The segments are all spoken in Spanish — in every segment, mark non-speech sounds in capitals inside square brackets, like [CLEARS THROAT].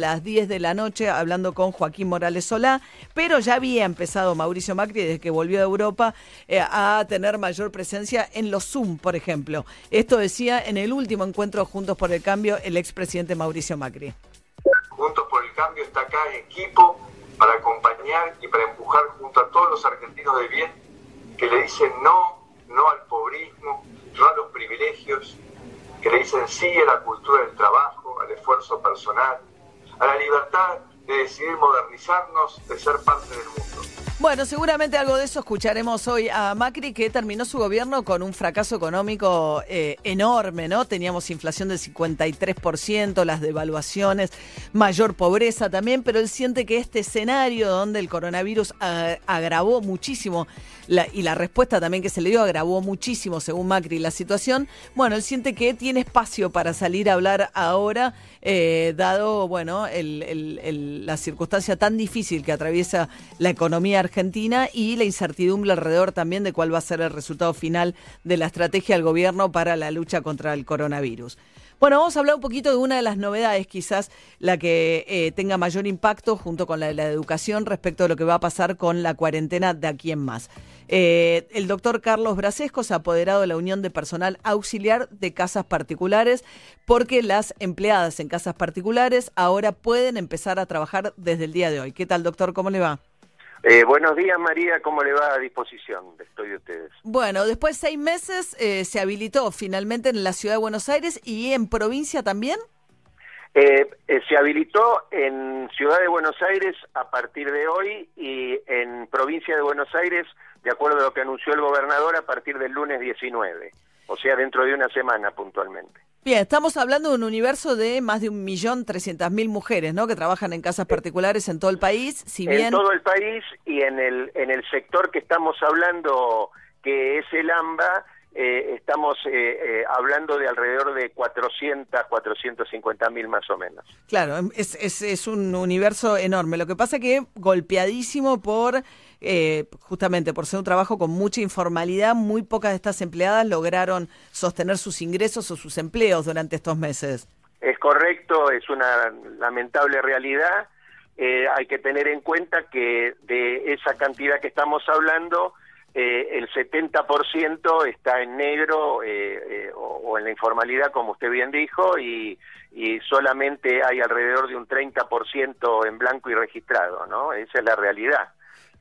las 10 de la noche hablando con Joaquín Morales Solá, pero ya había empezado Mauricio Macri desde que volvió de Europa eh, a tener mayor presencia en los Zoom, por ejemplo. Esto decía en el último encuentro Juntos por el Cambio el expresidente Mauricio Macri. Juntos por el Cambio está acá en equipo para acompañar y para empujar junto a todos los argentinos de bien que le dicen no, no al pobrismo, no a los privilegios, que le dicen sí a la cultura del trabajo, al esfuerzo personal, a la libertad de decidir modernizarnos, de ser parte del mundo. Bueno, seguramente algo de eso escucharemos hoy a Macri, que terminó su gobierno con un fracaso económico eh, enorme, ¿no? Teníamos inflación del 53%, las devaluaciones, mayor pobreza también, pero él siente que este escenario donde el coronavirus agravó muchísimo y la respuesta también que se le dio agravó muchísimo, según Macri, la situación, bueno, él siente que tiene espacio para salir a hablar ahora, eh, dado, bueno, la circunstancia tan difícil que atraviesa la economía Argentina y la incertidumbre alrededor también de cuál va a ser el resultado final de la estrategia del gobierno para la lucha contra el coronavirus. Bueno, vamos a hablar un poquito de una de las novedades, quizás la que eh, tenga mayor impacto junto con la de la educación respecto de lo que va a pasar con la cuarentena de aquí en más. Eh, el doctor Carlos Brasesco se ha apoderado de la Unión de Personal Auxiliar de Casas Particulares porque las empleadas en casas particulares ahora pueden empezar a trabajar desde el día de hoy. ¿Qué tal, doctor? ¿Cómo le va? Eh, buenos días, María. ¿Cómo le va a disposición? Estoy de ustedes. Bueno, después de seis meses eh, se habilitó finalmente en la ciudad de Buenos Aires y en provincia también. Eh, se habilitó en Ciudad de Buenos Aires a partir de hoy y en provincia de Buenos Aires, de acuerdo a lo que anunció el gobernador, a partir del lunes 19, o sea, dentro de una semana puntualmente. Bien, estamos hablando de un universo de más de un millón trescientas mil mujeres, ¿no? Que trabajan en casas particulares en todo el país. Si bien... En todo el país y en el en el sector que estamos hablando, que es el AMBA, eh, estamos eh, eh, hablando de alrededor de 400, 450 mil más o menos. Claro, es, es, es un universo enorme. Lo que pasa que golpeadísimo por eh, justamente por ser un trabajo con mucha informalidad, muy pocas de estas empleadas lograron sostener sus ingresos o sus empleos durante estos meses. Es correcto, es una lamentable realidad. Eh, hay que tener en cuenta que de esa cantidad que estamos hablando, eh, el 70% está en negro o, en la informalidad, como usted bien dijo, y, y solamente hay alrededor de un 30% en blanco y registrado, ¿no? Esa es la realidad.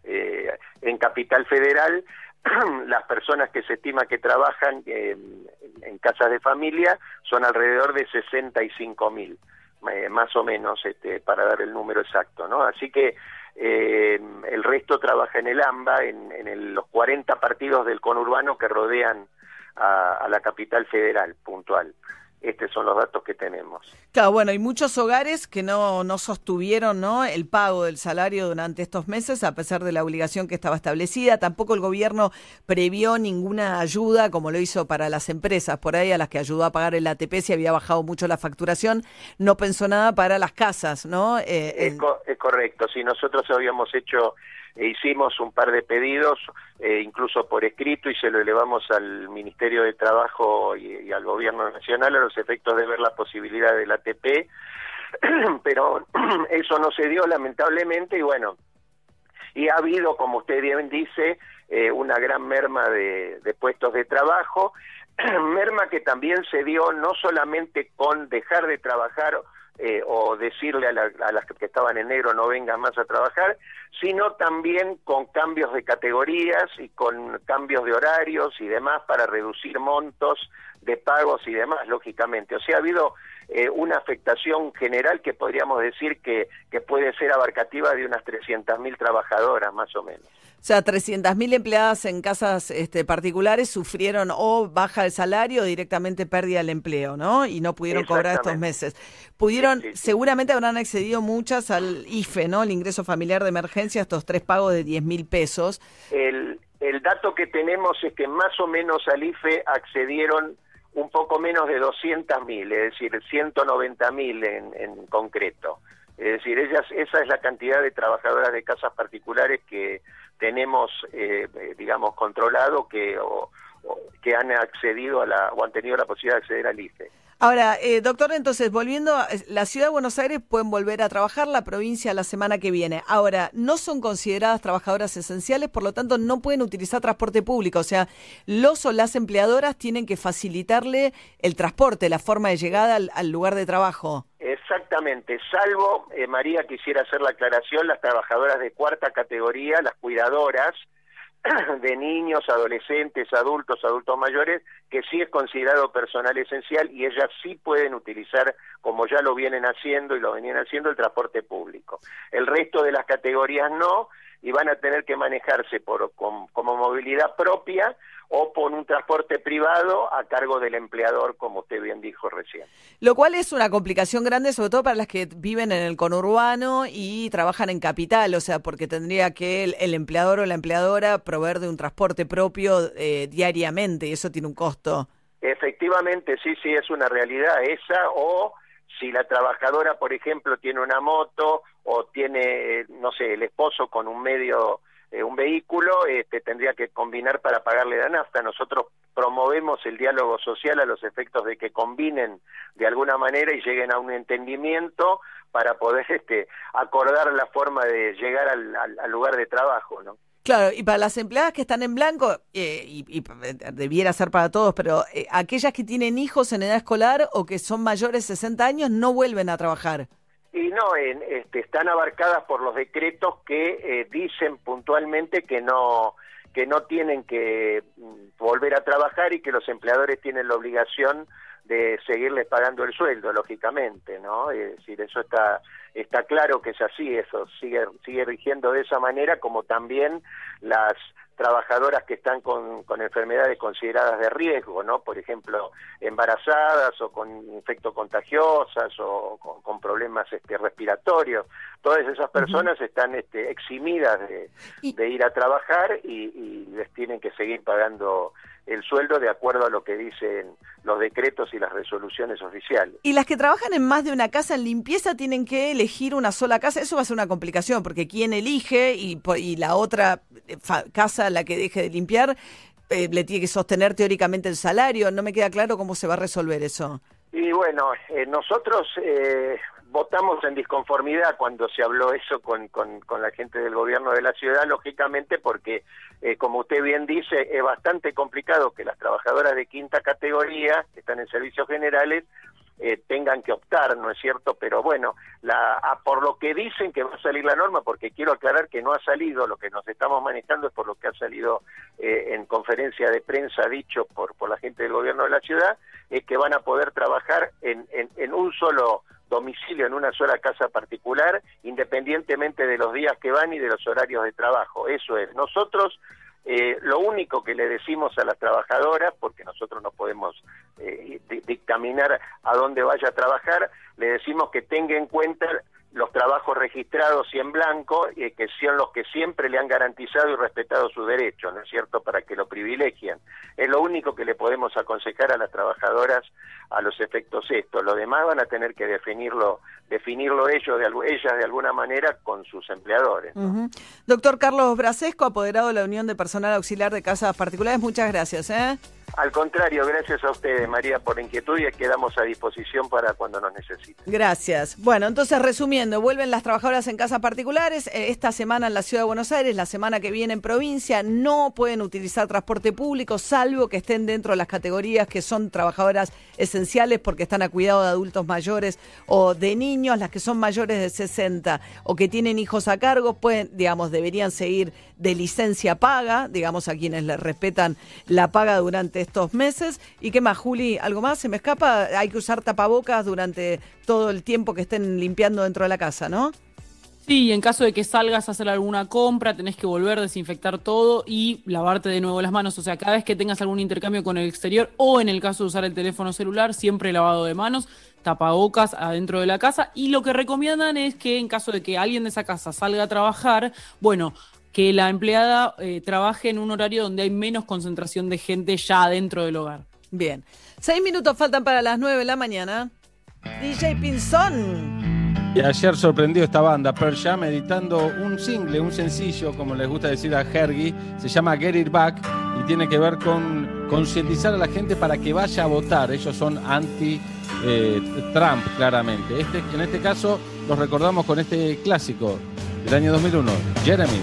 Eh, en Capital Federal, [CLEARS THROAT] las personas que se estima que trabajan en casas de familia son alrededor de 65 mil, eh, más o menos, este, para dar el número exacto, ¿no? Así que eh, el resto trabaja en el AMBA, en, los 40 partidos del conurbano que rodean a la capital federal, puntual estos son los datos que tenemos. Claro, bueno, hay muchos hogares que no, no sostuvieron ¿no? el pago del salario durante estos meses, a pesar de la obligación que estaba establecida. Tampoco el gobierno previó ninguna ayuda, como lo hizo para las empresas, por ahí a las que ayudó a pagar el ATP si había bajado mucho la facturación. No pensó nada para las casas, ¿no? Eh, es, correcto. Si nosotros habíamos hecho hicimos un par de pedidos, eh, incluso por escrito, y se lo elevamos al Ministerio de Trabajo y, al Gobierno Nacional a los efectos de ver la posibilidad del ATP, [CLEARS THROAT] pero [CLEARS THROAT] eso no se dio lamentablemente y bueno, y ha habido, como usted bien dice, eh, una gran merma de puestos de trabajo, [CLEARS THROAT] merma que también se dio no solamente con dejar de trabajar eh, o decirle a, las que estaban en negro no vengan más a trabajar, sino también con cambios de categorías y con cambios de horarios y demás para reducir montos de pagos y demás, lógicamente. O sea, ha habido eh, una afectación general que podríamos decir que, que puede ser abarcativa de unas 300.000 trabajadoras, más o menos. O sea, 300.000 empleadas en casas este, particulares sufrieron o baja el salario o directamente pérdida del empleo, ¿no? Y no pudieron cobrar estos meses. Pudieron, seguramente habrán accedido muchas al IFE, ¿no? El ingreso familiar de emergencia, estos tres pagos de 10 mil pesos. El, el dato que tenemos es que más o menos al IFE accedieron un poco menos de 200.000, es decir, 190.000 en, en concreto. Es decir, ellas, esa es la cantidad de trabajadoras de casas particulares que tenemos, eh, digamos, controlado que, que han accedido a la, o han tenido la posibilidad de acceder al IFE. Ahora, eh, doctor, entonces, volviendo, a, la ciudad de Buenos Aires pueden volver a trabajar, la provincia la semana que viene. Ahora, no son consideradas trabajadoras esenciales, por lo tanto, no pueden utilizar transporte público. O sea, los o las empleadoras tienen que facilitarle el transporte, la forma de llegada al, lugar de trabajo. Exactamente, salvo, eh, María, quisiera hacer la aclaración, las trabajadoras de cuarta categoría, las cuidadoras, [COUGHS] de niños, adolescentes, adultos, adultos mayores, que sí es considerado personal esencial y ellas sí pueden utilizar, como ya lo vienen haciendo y lo venían haciendo, el transporte público. El resto de las categorías no, y van a tener que manejarse por, como movilidad propia o por un transporte privado a cargo del empleador, como usted bien dijo recién. Lo cual es una complicación grande, sobre todo para las que viven en el conurbano y trabajan en capital, o sea, porque tendría que el, empleador o la empleadora proveer de un transporte propio eh, diariamente y eso tiene un costo. Efectivamente, sí, sí, es una realidad esa o si la trabajadora, por ejemplo, tiene una moto tiene, no sé, el esposo con un medio, eh, un vehículo, este, tendría que combinar para pagarle la nafta. Nosotros promovemos el diálogo social a los efectos de que combinen de alguna manera y lleguen a un entendimiento para poder [LAUGHS] este, acordar la forma de llegar al, al lugar de trabajo, ¿no? Claro, y para las empleadas que están en blanco, eh, y, eh, debiera ser para todos, pero aquellas que tienen hijos en edad escolar o que son mayores de 60 años no vuelven a trabajar. Y no, este, están abarcadas por los decretos que dicen puntualmente que no que no tienen que mm, volver a trabajar y que los empleadores tienen la obligación de seguirles pagando el sueldo, lógicamente, ¿no? Es decir, eso está está claro que es así, eso sigue sigue rigiendo de esa manera, como también las trabajadoras que están con, con enfermedades consideradas de riesgo, ¿no? Por ejemplo, embarazadas o con infectos contagiosas o con, problemas este, respiratorios. Todas esas personas están este, eximidas de, de, ir a trabajar y, y les tienen que seguir pagando el sueldo de acuerdo a lo que dicen los decretos y las resoluciones oficiales. Y las que trabajan en más de una casa en limpieza tienen que elegir una sola casa. Eso va a ser una complicación porque quien elige y, y la otra eh, casa, la que deje de limpiar, eh, le tiene que sostener teóricamente el salario. No me queda claro cómo se va a resolver eso. Y bueno, eh, nosotros votamos en disconformidad cuando se habló eso con, con, la gente del gobierno de la ciudad, lógicamente porque, eh, como usted bien dice, es bastante complicado que las trabajadoras de quinta categoría, que están en servicios generales, eh, tengan que optar, ¿no es cierto? Pero bueno, la, por lo que dicen que va a salir la norma, porque quiero aclarar que no ha salido, lo que nos estamos manejando es por lo que ha salido eh, en conferencia de prensa dicho por, por la gente del gobierno de la ciudad, es que van a poder trabajar en, en, en un solo domicilio en una sola casa particular, independientemente de los días que van y de los horarios de trabajo. Eso es. Nosotros eh, lo único que le decimos a las trabajadoras, porque nosotros no podemos eh, dictaminar a dónde vaya a trabajar, le decimos que tenga en cuenta los trabajos registrados y en blanco, eh, que son los que siempre le han garantizado y respetado su derecho, ¿no es cierto?, para que lo privilegien. Es lo único que le podemos aconsejar a las trabajadoras a los efectos estos. Lo demás van a tener que definirlo, definirlo ellos de, ellas de alguna manera con sus empleadores. Doctor Carlos Brasesco, apoderado de la Unión de Personal Auxiliar de Casas Particulares, muchas gracias. ¿eh? Al contrario, gracias a ustedes, María, por la inquietud y quedamos a disposición para cuando nos necesiten. Gracias. Bueno, entonces resumiendo, vuelven las trabajadoras en casas particulares. Eh, esta semana en la Ciudad de Buenos Aires, la semana que viene en provincia, no pueden utilizar transporte público, salvo que estén dentro de las categorías que son trabajadoras esenciales porque están a cuidado de adultos mayores o de niños, las que son mayores de 60 o que tienen hijos a cargo, pueden, digamos, deberían seguir de licencia paga, digamos, a quienes les respetan la paga durante estos meses. ¿Y qué más, Juli? ¿Algo más? ¿Se me escapa? Hay que usar tapabocas durante todo el tiempo que estén limpiando dentro de la casa, ¿no? Sí, en caso de que salgas a hacer alguna compra, tenés que volver desinfectar todo y lavarte de nuevo las manos. O sea, cada vez que tengas algún intercambio con el exterior o en el caso de usar el teléfono celular, siempre lavado de manos, tapabocas adentro de la casa. Y lo que recomiendan es que en caso de que alguien de esa casa salga a trabajar, bueno, que la empleada eh, trabaje en un horario donde hay menos concentración de gente ya dentro del hogar. Bien. Seis minutos faltan para las nueve de la mañana. DJ Pinzón. Y ayer sorprendió esta banda, Pearl Jam, editando un single, un sencillo, como les gusta decir a Hergy, se llama Get It Back y tiene que ver con concientizar a la gente para que vaya a votar. Ellos son anti eh, Trump, claramente. Este, en este caso, los recordamos con este clásico del año 2001, Jeremy.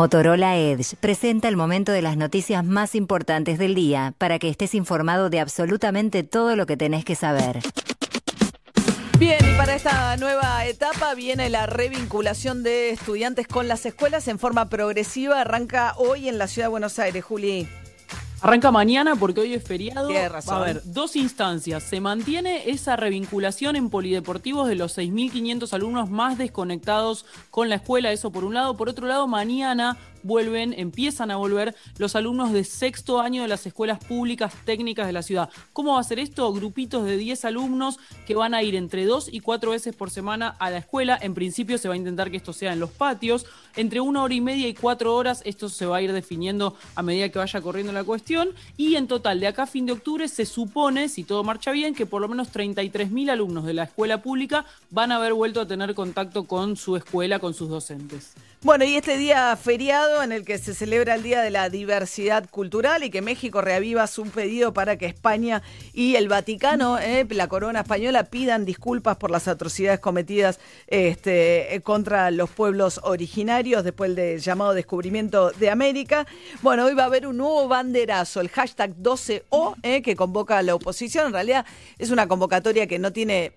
Motorola Edge presenta el momento de las noticias más importantes del día para que estés informado de absolutamente todo lo que tenés que saber. Bien, y para esta nueva etapa viene la revinculación de estudiantes con las escuelas en forma progresiva. Arranca hoy en la ciudad de Buenos Aires, Juli. Arranca mañana porque hoy es feriado. Razón. A ver, dos instancias. Se mantiene esa revinculación en polideportivos de los 6.500 alumnos más desconectados con la escuela, eso por un lado. Por otro lado, mañana vuelven, empiezan a volver los alumnos de sexto año de las escuelas públicas técnicas de la ciudad. ¿Cómo va a ser esto? Grupitos de 10 alumnos que van a ir entre dos y cuatro veces por semana a la escuela. En principio se va a intentar que esto sea en los patios. Entre una hora y media y cuatro horas, esto se va a ir definiendo a medida que vaya corriendo la cuestión. Y en total, de acá a fin de octubre, se supone, si todo marcha bien, que por lo menos 33.000 alumnos de la escuela pública van a haber vuelto a tener contacto con su escuela, con sus docentes. Bueno, y este día feriado en el que se celebra el Día de la Diversidad Cultural y que México reaviva su pedido para que España y el Vaticano, eh, la corona española, pidan disculpas por las atrocidades cometidas este, eh, contra los pueblos originarios después del llamado descubrimiento de América. Bueno, hoy va a haber un nuevo banderazo, el hashtag 12O, eh, que convoca a la oposición. En realidad es una convocatoria que no tiene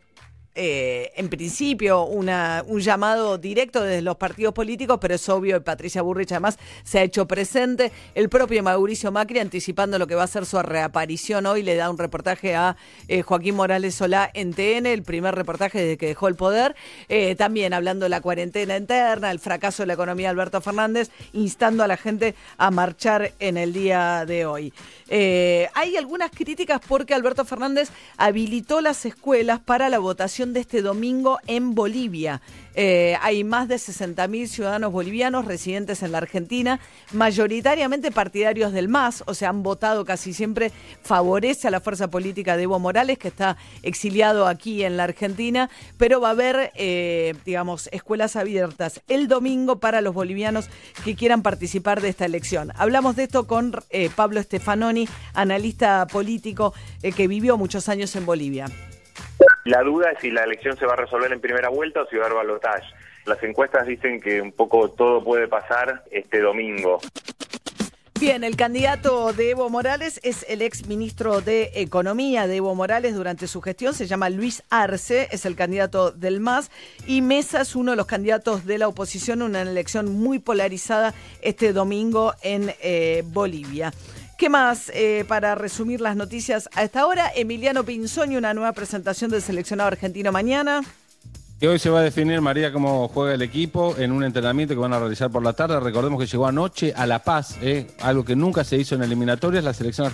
eh, en principio una, un llamado directo desde los partidos políticos, pero es obvio, y Patricia Burrich además se ha hecho presente. El propio Mauricio Macri, anticipando lo que va a ser su reaparición hoy, le da un reportaje a eh, Joaquín Morales Solá en TN, el primer reportaje desde que dejó el poder. Eh, también hablando de la cuarentena interna, el fracaso de la economía de Alberto Fernández, instando a la gente a marchar en el día de hoy. Hay algunas críticas porque Alberto Fernández habilitó las escuelas para la votación de este domingo en Bolivia. Eh, hay más de 60.000 ciudadanos bolivianos residentes en la Argentina, mayoritariamente partidarios del MAS, o sea, han votado casi siempre, favorece a la fuerza política de Evo Morales, que está exiliado aquí en la Argentina, pero va a haber, eh, digamos, escuelas abiertas el domingo para los bolivianos que quieran participar de esta elección. Hablamos de esto con eh, Pablo Stefanoni, analista político que vivió muchos años en Bolivia. La duda es si la elección se va a resolver en primera vuelta o si va a haber balotaje. Las encuestas dicen que un poco todo puede pasar este domingo. Bien, el candidato de Evo Morales es el ex ministro de Economía de Evo Morales durante su gestión, se llama Luis Arce, es el candidato del MAS y Mesa es uno de los candidatos de la oposición en una elección muy polarizada este domingo en eh, Bolivia. ¿Qué más eh, para resumir las noticias a esta hora? Emiliano Pinzoni, una nueva presentación del seleccionado argentino mañana. Hoy se va a definir, María, cómo juega el equipo en un entrenamiento que van a realizar por la tarde. Recordemos que llegó anoche a La Paz, ¿eh? algo que nunca se hizo en eliminatorias, la selección argentina.